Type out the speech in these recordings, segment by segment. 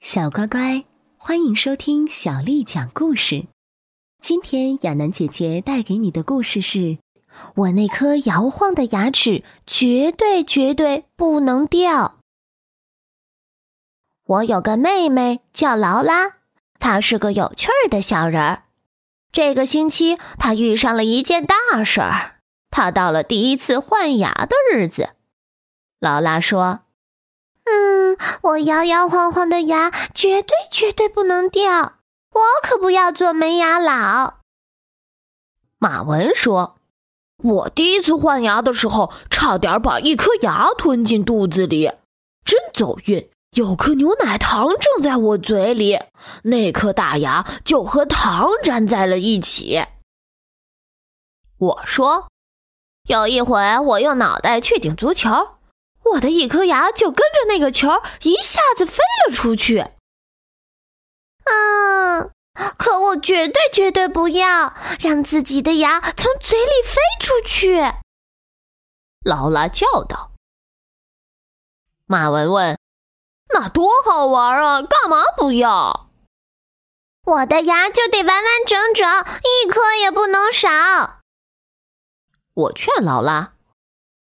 小乖乖，欢迎收听小丽讲故事。今天亚楠姐姐带给你的故事是《我那颗摇晃的牙齿绝对绝对不能掉》。我有个妹妹叫劳拉，她是个有趣儿的小人儿。这个星期，她遇上了一件大事儿。她到了第一次换牙的日子。劳拉说。我摇摇晃晃的牙绝对绝对不能掉，我可不要做门牙佬。马文说：“我第一次换牙的时候，差点把一颗牙吞进肚子里，真走运，有颗牛奶糖正在我嘴里，那颗大牙就和糖粘在了一起。”我说：“有一回，我用脑袋去顶足球。”我的一颗牙就跟着那个球一下子飞了出去。嗯，可我绝对绝对不要让自己的牙从嘴里飞出去。劳拉叫道。马文问：“那多好玩啊，干嘛不要？”我的牙就得完完整整，一颗也不能少。我劝劳拉。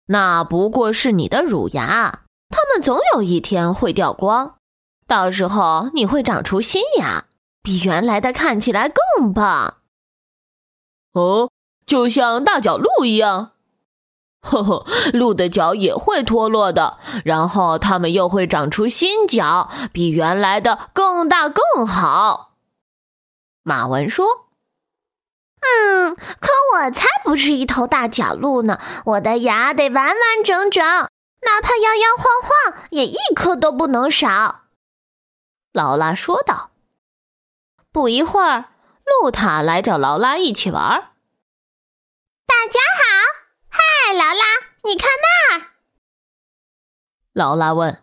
那不过是你的乳牙，它们总有一天会掉光，到时候你会长出新牙，比原来的看起来更棒。哦，就像大脚鹿一样，呵呵，鹿的脚也会脱落的，然后它们又会长出新脚，比原来的更大更好。马文说。嗯，可我才不是一头大角鹿呢！我的牙得完完整整，哪怕摇摇晃晃，也一颗都不能少。”劳拉说道。不一会儿，露塔来找劳拉一起玩。大家好，嗨，劳拉，你看那儿。劳拉问：“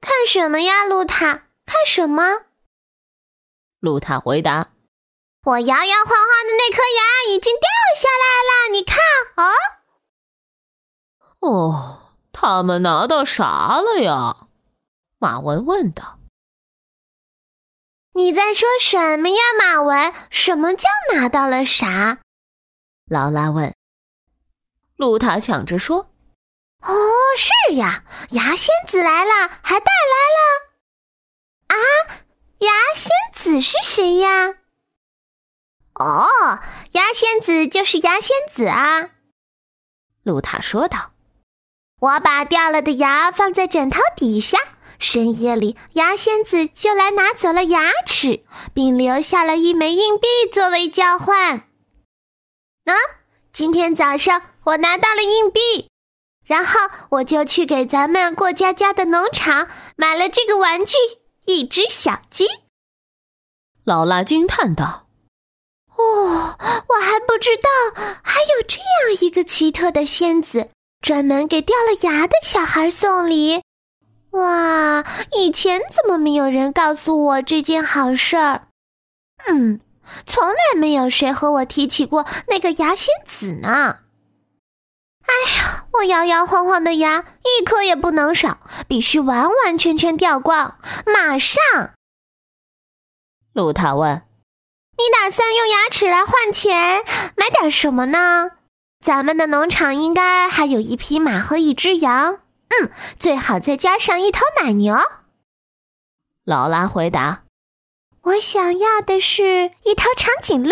看什么呀，露塔？看什么？”露塔回答。我摇摇晃晃的那颗牙已经掉下来了，你看哦。哦，他们拿到啥了呀？马文问道。你在说什么呀，马文？什么叫拿到了啥？劳拉问。露塔抢着说：“哦，是呀，牙仙子来了，还带来了。啊，牙仙子是谁呀？”哦，牙仙子就是牙仙子啊，露塔说道。我把掉了的牙放在枕头底下，深夜里牙仙子就来拿走了牙齿，并留下了一枚硬币作为交换。啊，今天早上我拿到了硬币，然后我就去给咱们过家家的农场买了这个玩具——一只小鸡。劳拉惊叹道。哦，我还不知道还有这样一个奇特的仙子，专门给掉了牙的小孩送礼。哇，以前怎么没有人告诉我这件好事儿？嗯，从来没有谁和我提起过那个牙仙子呢。哎呀，我摇摇晃晃的牙一颗也不能少，必须完完全全掉光，马上。露塔问。你打算用牙齿来换钱买点什么呢？咱们的农场应该还有一匹马和一只羊，嗯，最好再加上一头奶牛。劳拉回答：“我想要的是一头长颈鹿。”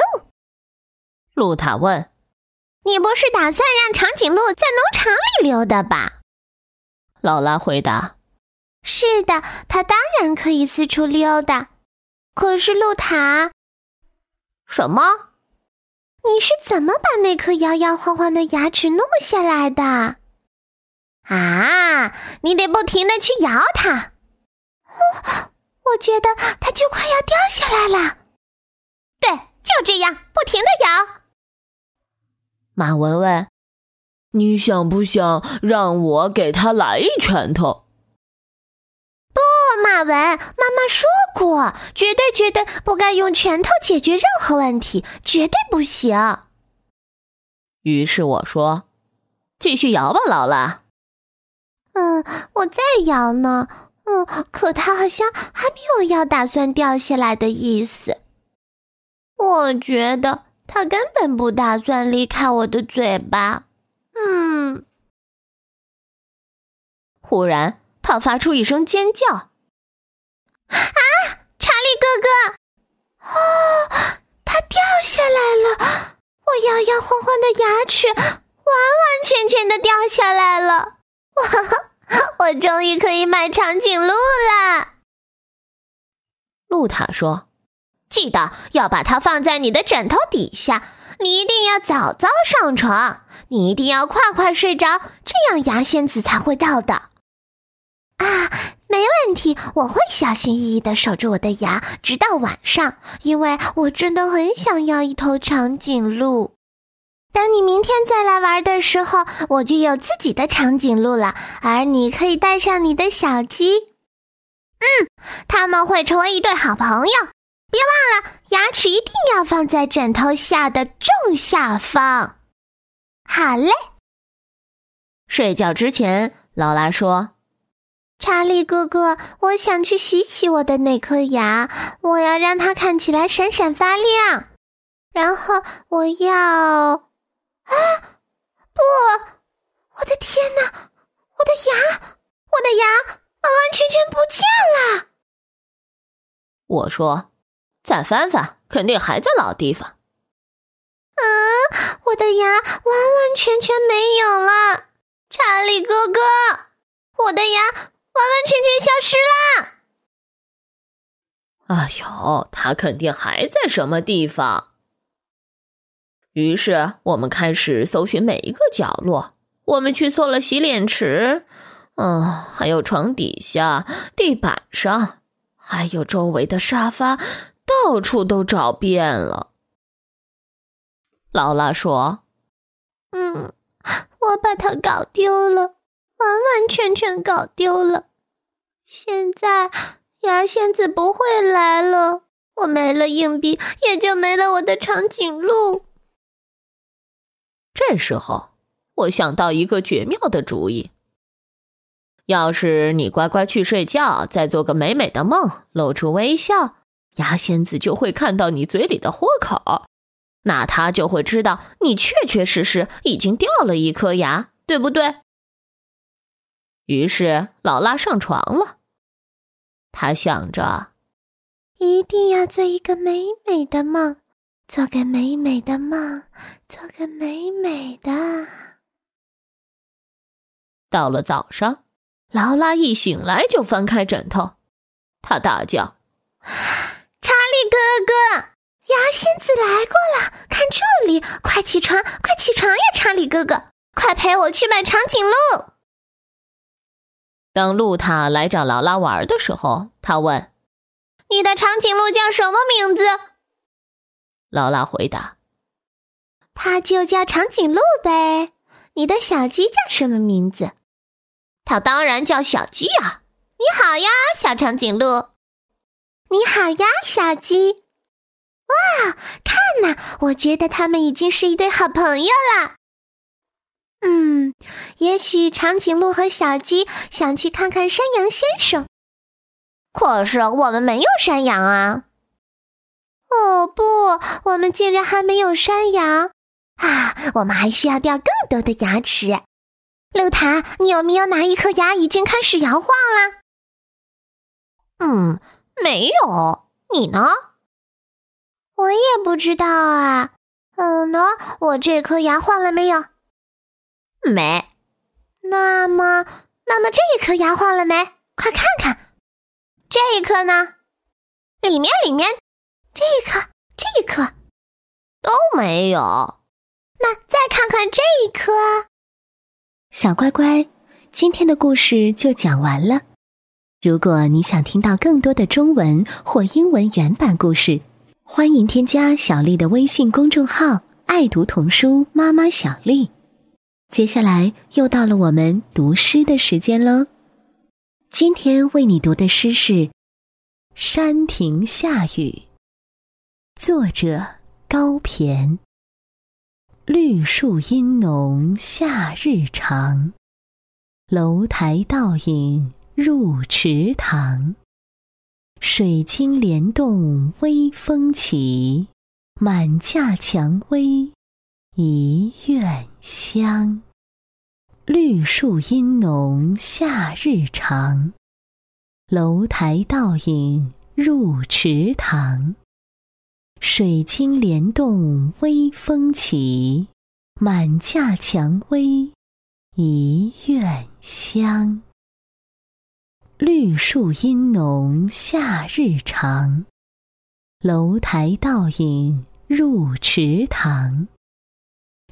露塔问：“你不是打算让长颈鹿在农场里溜达吧？”劳拉回答：“是的，它当然可以四处溜达。可是露塔。”什么？你是怎么把那颗摇摇晃晃的牙齿弄下来的？啊！你得不停的去摇它。哦，我觉得它就快要掉下来了。对，就这样，不停的摇。马文文，你想不想让我给他来一拳头？马文，妈妈说过，绝对绝对不该用拳头解决任何问题，绝对不行。于是我说：“继续摇吧，劳拉。”嗯，我在摇呢。嗯，可它好像还没有要打算掉下来的意思。我觉得它根本不打算离开我的嘴巴。嗯。忽然，它发出一声尖叫：“啊，查理哥哥！哦，它掉下来了！我摇摇晃晃的牙齿完完全全的掉下来了！哇，我终于可以买长颈鹿了！”露塔说：“记得要把它放在你的枕头底下，你一定要早早上床，你一定要快快睡着，这样牙仙子才会到的。”啊，没问题，我会小心翼翼的守着我的牙，直到晚上，因为我真的很想要一头长颈鹿。等你明天再来玩的时候，我就有自己的长颈鹿了，而你可以带上你的小鸡。嗯，他们会成为一对好朋友。别忘了，牙齿一定要放在枕头下的正下方。好嘞。睡觉之前，劳拉说。查理哥哥，我想去洗洗我的那颗牙，我要让它看起来闪闪发亮。然后我要……啊，不！我的天哪，我的牙，我的牙完完全全不见了！我说：“再翻翻，肯定还在老地方。”嗯，我的牙完完全全没有了，查理哥哥，我的牙。完完全全消失了！哎呦，他肯定还在什么地方。于是我们开始搜寻每一个角落。我们去搜了洗脸池，嗯，还有床底下、地板上，还有周围的沙发，到处都找遍了。劳拉说：“嗯，我把它搞丢了，完完全全搞丢了。”现在牙仙子不会来了，我没了硬币，也就没了我的长颈鹿。这时候，我想到一个绝妙的主意：要是你乖乖去睡觉，再做个美美的梦，露出微笑，牙仙子就会看到你嘴里的豁口，那他就会知道你确确实实已经掉了一颗牙，对不对？于是，劳拉上床了。他想着，一定要做一个美美的梦，做个美美的梦，做个美美的。到了早上，劳拉一醒来就翻开枕头，他大叫：“查理哥哥，牙仙子来过了！看这里，快起床，快起床呀，查理哥哥，快陪我去买长颈鹿。”当露塔来找劳拉玩的时候，他问：“你的长颈鹿叫什么名字？”劳拉回答：“它就叫长颈鹿呗。”你的小鸡叫什么名字？它当然叫小鸡啊！你好呀，小长颈鹿。你好呀，小鸡。哇，看呐，我觉得他们已经是一对好朋友了。嗯，也许长颈鹿和小鸡想去看看山羊先生，可是我们没有山羊啊！哦不，我们竟然还没有山羊啊！我们还需要掉更多的牙齿。露塔，你有没有哪一颗牙已经开始摇晃了？嗯，没有。你呢？我也不知道啊。嗯呢，我这颗牙换了没有？没，那么，那么这一颗牙换了没？快看看，这一颗呢？里面，里面，这一颗，这一颗都没有。那再看看这一颗，小乖乖，今天的故事就讲完了。如果你想听到更多的中文或英文原版故事，欢迎添加小丽的微信公众号“爱读童书妈妈小丽”。接下来又到了我们读诗的时间喽。今天为你读的诗是《山亭下雨》，作者高骈。绿树阴浓夏日长，楼台倒影入池塘。水晶帘动微风起，满架蔷薇一院香。绿树阴浓夏日长，楼台倒影入池塘。水晶帘动微风起，满架蔷薇一院香。绿树阴浓夏日长，楼台倒影入池塘。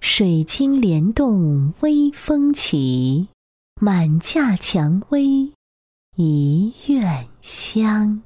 水晶帘动微风起，满架蔷薇一院香。